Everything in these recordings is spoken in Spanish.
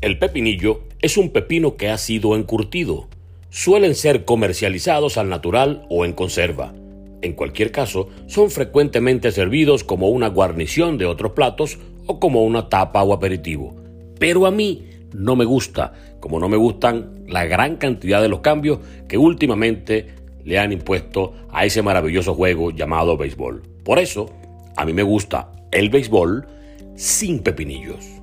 El pepinillo es un pepino que ha sido encurtido. Suelen ser comercializados al natural o en conserva. En cualquier caso, son frecuentemente servidos como una guarnición de otros platos o como una tapa o aperitivo. Pero a mí no me gusta, como no me gustan la gran cantidad de los cambios que últimamente le han impuesto a ese maravilloso juego llamado béisbol. Por eso, a mí me gusta el béisbol sin pepinillos.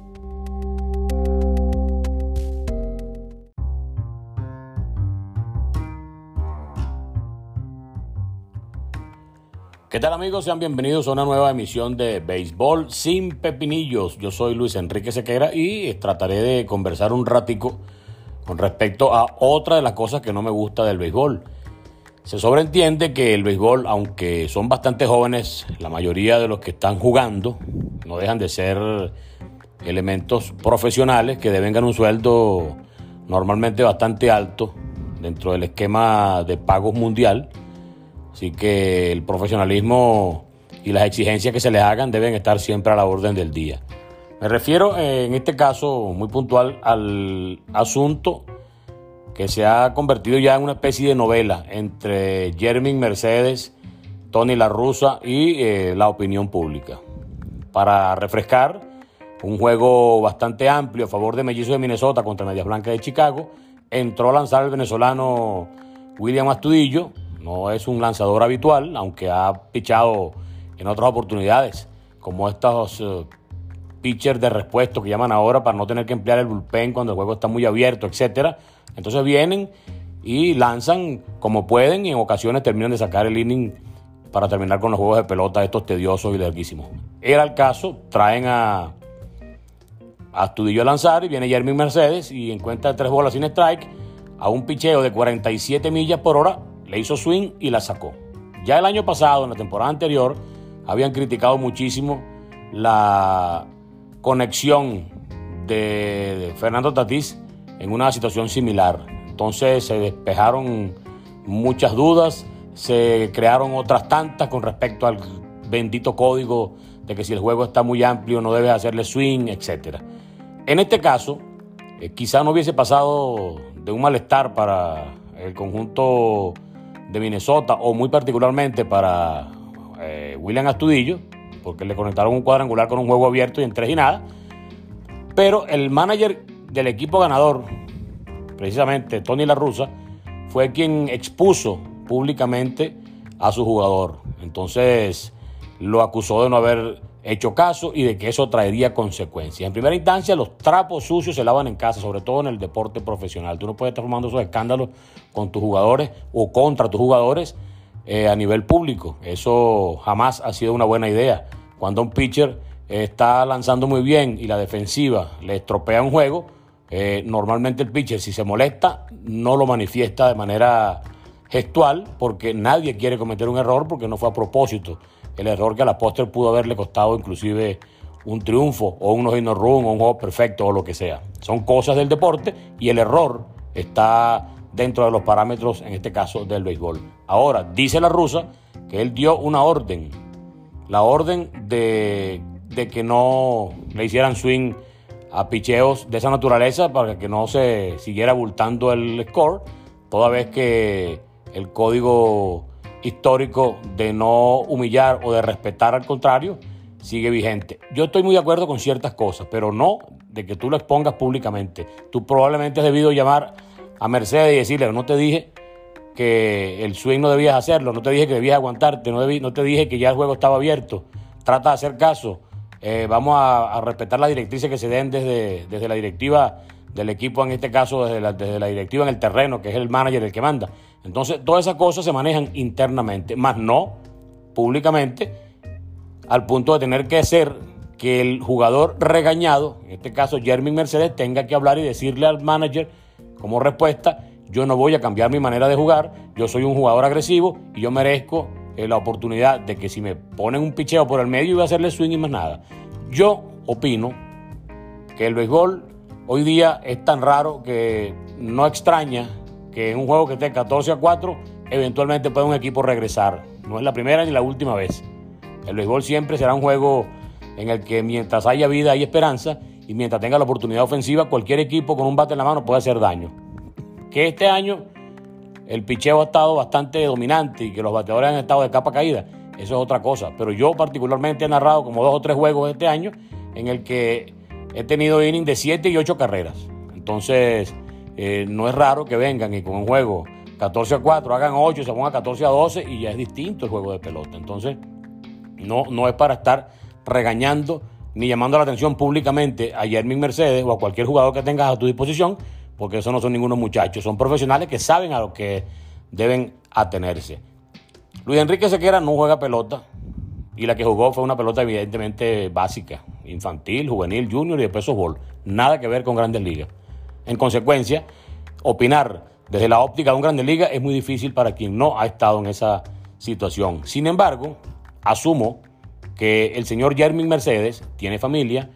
¿Qué tal amigos? Sean bienvenidos a una nueva emisión de Béisbol sin Pepinillos. Yo soy Luis Enrique Sequera y trataré de conversar un ratico con respecto a otra de las cosas que no me gusta del béisbol. Se sobreentiende que el béisbol, aunque son bastante jóvenes, la mayoría de los que están jugando no dejan de ser elementos profesionales que deben ganar un sueldo normalmente bastante alto dentro del esquema de pagos mundial Así que el profesionalismo y las exigencias que se les hagan deben estar siempre a la orden del día. Me refiero eh, en este caso muy puntual al asunto que se ha convertido ya en una especie de novela entre Jeremy Mercedes, Tony La y eh, la opinión pública. Para refrescar, un juego bastante amplio a favor de Mellizos de Minnesota contra Medias Blancas de Chicago, entró a lanzar el venezolano William Astudillo, no es un lanzador habitual, aunque ha pichado en otras oportunidades, como estos eh, pitchers de respuesto que llaman ahora para no tener que emplear el bullpen cuando el juego está muy abierto, etc. Entonces vienen y lanzan como pueden y en ocasiones terminan de sacar el inning para terminar con los juegos de pelota estos tediosos y larguísimos. Era el caso, traen a, a Astudillo a lanzar y viene Jeremy Mercedes y encuentra tres bolas sin strike a un picheo de 47 millas por hora le hizo swing y la sacó. Ya el año pasado, en la temporada anterior, habían criticado muchísimo la conexión de Fernando Tatís en una situación similar. Entonces se despejaron muchas dudas, se crearon otras tantas con respecto al bendito código de que si el juego está muy amplio no debes hacerle swing, etc. En este caso, eh, quizá no hubiese pasado de un malestar para el conjunto de Minnesota, o muy particularmente para eh, William Astudillo, porque le conectaron un cuadrangular con un juego abierto y en tres y nada. Pero el manager del equipo ganador, precisamente Tony La Russa, fue quien expuso públicamente a su jugador. Entonces lo acusó de no haber hecho caso y de que eso traería consecuencias. En primera instancia, los trapos sucios se lavan en casa, sobre todo en el deporte profesional. Tú no puedes estar formando esos escándalos con tus jugadores o contra tus jugadores eh, a nivel público. Eso jamás ha sido una buena idea. Cuando un pitcher está lanzando muy bien y la defensiva le estropea un juego, eh, normalmente el pitcher si se molesta no lo manifiesta de manera gestual porque nadie quiere cometer un error porque no fue a propósito el error que a la póster pudo haberle costado inclusive un triunfo o un no run o un juego perfecto o lo que sea. Son cosas del deporte y el error está dentro de los parámetros, en este caso, del béisbol. Ahora, dice la rusa que él dio una orden, la orden de, de que no le hicieran swing a picheos de esa naturaleza para que no se siguiera abultando el score, toda vez que el código histórico de no humillar o de respetar al contrario sigue vigente. Yo estoy muy de acuerdo con ciertas cosas, pero no de que tú lo expongas públicamente. Tú probablemente has debido llamar a Mercedes y decirle, no te dije que el swing no debías hacerlo, no te dije que debías aguantarte, no, te dije que ya el juego estaba abierto. Trata de hacer caso. Eh, vamos a, respetar las directrices que se den desde, desde la directiva del equipo, en este caso desde la, desde la directiva en el terreno, que es el manager el que manda. Entonces, todas esas cosas se manejan internamente, más no públicamente, al punto de tener que hacer que el jugador regañado, en este caso Jeremy Mercedes, tenga que hablar y decirle al manager como respuesta, yo no voy a cambiar mi manera de jugar, yo soy un jugador agresivo y yo merezco eh, la oportunidad de que si me ponen un picheo por el medio, iba a hacerle swing y más nada. Yo opino que el béisbol hoy día es tan raro que no extraña que en un juego que esté 14 a 4, eventualmente puede un equipo regresar. No es la primera ni la última vez. El béisbol siempre será un juego en el que mientras haya vida hay esperanza y mientras tenga la oportunidad ofensiva, cualquier equipo con un bate en la mano puede hacer daño. Que este año el picheo ha estado bastante dominante y que los bateadores han estado de capa caída, eso es otra cosa. Pero yo particularmente he narrado como dos o tres juegos este año en el que he tenido inning de 7 y 8 carreras. Entonces, eh, no es raro que vengan y con un juego 14 a 4 hagan 8, se pongan 14 a 12 y ya es distinto el juego de pelota. Entonces, no, no es para estar regañando ni llamando la atención públicamente a Jermin Mercedes o a cualquier jugador que tengas a tu disposición, porque esos no son ningunos muchachos, son profesionales que saben a lo que deben atenerse. Luis Enrique Sequera no juega pelota y la que jugó fue una pelota evidentemente básica, infantil, juvenil, junior y de peso ball, nada que ver con grandes ligas. En consecuencia, opinar desde la óptica de un Grande Liga es muy difícil para quien no ha estado en esa situación. Sin embargo, asumo que el señor Jermin Mercedes tiene familia,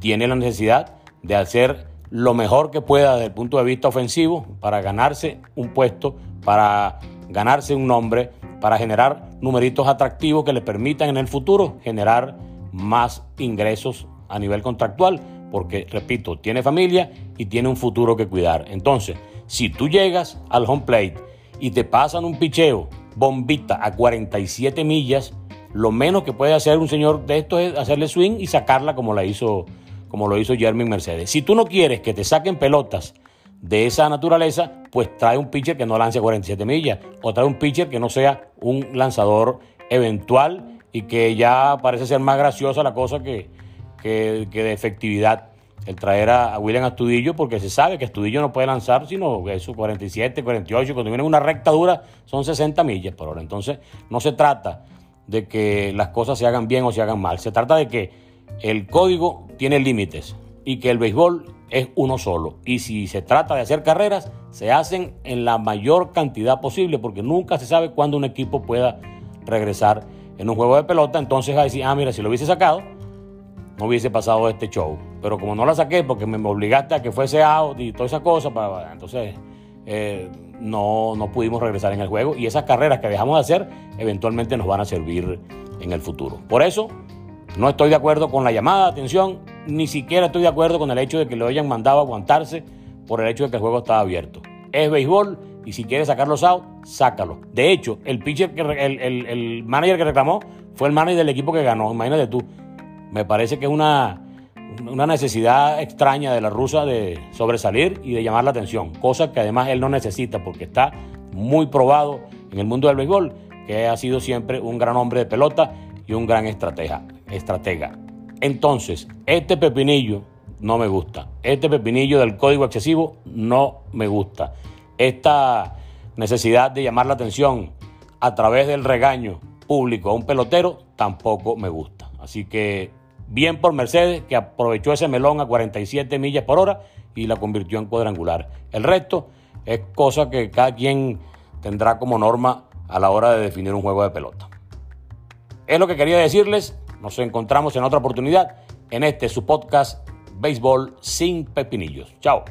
tiene la necesidad de hacer lo mejor que pueda desde el punto de vista ofensivo para ganarse un puesto, para ganarse un nombre, para generar numeritos atractivos que le permitan en el futuro generar más ingresos a nivel contractual, porque, repito, tiene familia y tiene un futuro que cuidar. Entonces, si tú llegas al home plate y te pasan un picheo bombita a 47 millas, lo menos que puede hacer un señor de esto es hacerle swing y sacarla como, la hizo, como lo hizo Jeremy Mercedes. Si tú no quieres que te saquen pelotas de esa naturaleza, pues trae un pitcher que no lance 47 millas o trae un pitcher que no sea un lanzador eventual y que ya parece ser más graciosa la cosa que, que, de efectividad el traer a, William Astudillo porque se sabe que Astudillo no puede lanzar sino eso 47, 48, cuando viene una recta dura son 60 millas por hora. Entonces no se trata de que las cosas se hagan bien o se hagan mal. Se trata de que el código tiene límites y que el béisbol es uno solo. Y si se trata de hacer carreras, se hacen en la mayor cantidad posible porque nunca se sabe cuándo un equipo pueda regresar en un juego de pelota. Entonces va a decir, ah, mira, si lo hubiese sacado, no hubiese pasado este show. Pero como no la saqué porque me obligaste a que fuese out y toda esa cosa, entonces eh, no, no pudimos regresar en el juego y esas carreras que dejamos de hacer eventualmente nos van a servir en el futuro. Por eso no estoy de acuerdo con la llamada de atención, ni siquiera estoy de acuerdo con el hecho de que lo hayan mandado a aguantarse por el hecho de que el juego estaba abierto. Es béisbol y si quiere sacarlos out, sácalo. De hecho, el pitcher que el, el, el manager que reclamó fue el manager del equipo que ganó. Imagínate tú. Me parece que es una una necesidad extraña de la rusa de sobresalir y de llamar la atención, cosa que además él no necesita porque está muy probado en el mundo del béisbol, que ha sido siempre un gran hombre de pelota y un gran estratega. estratega. Entonces, este pepinillo no me gusta. Este pepinillo del código excesivo no me gusta. Esta necesidad de llamar la atención a través del regaño público a un pelotero tampoco me gusta. Así que Bien por Mercedes, que aprovechó ese melón a 47 millas por hora y la convirtió en cuadrangular. El resto es cosa que cada quien tendrá como norma a la hora de definir un juego de pelota. Es lo que quería decirles. Nos encontramos en otra oportunidad en este su podcast Béisbol sin pepinillos. Chao.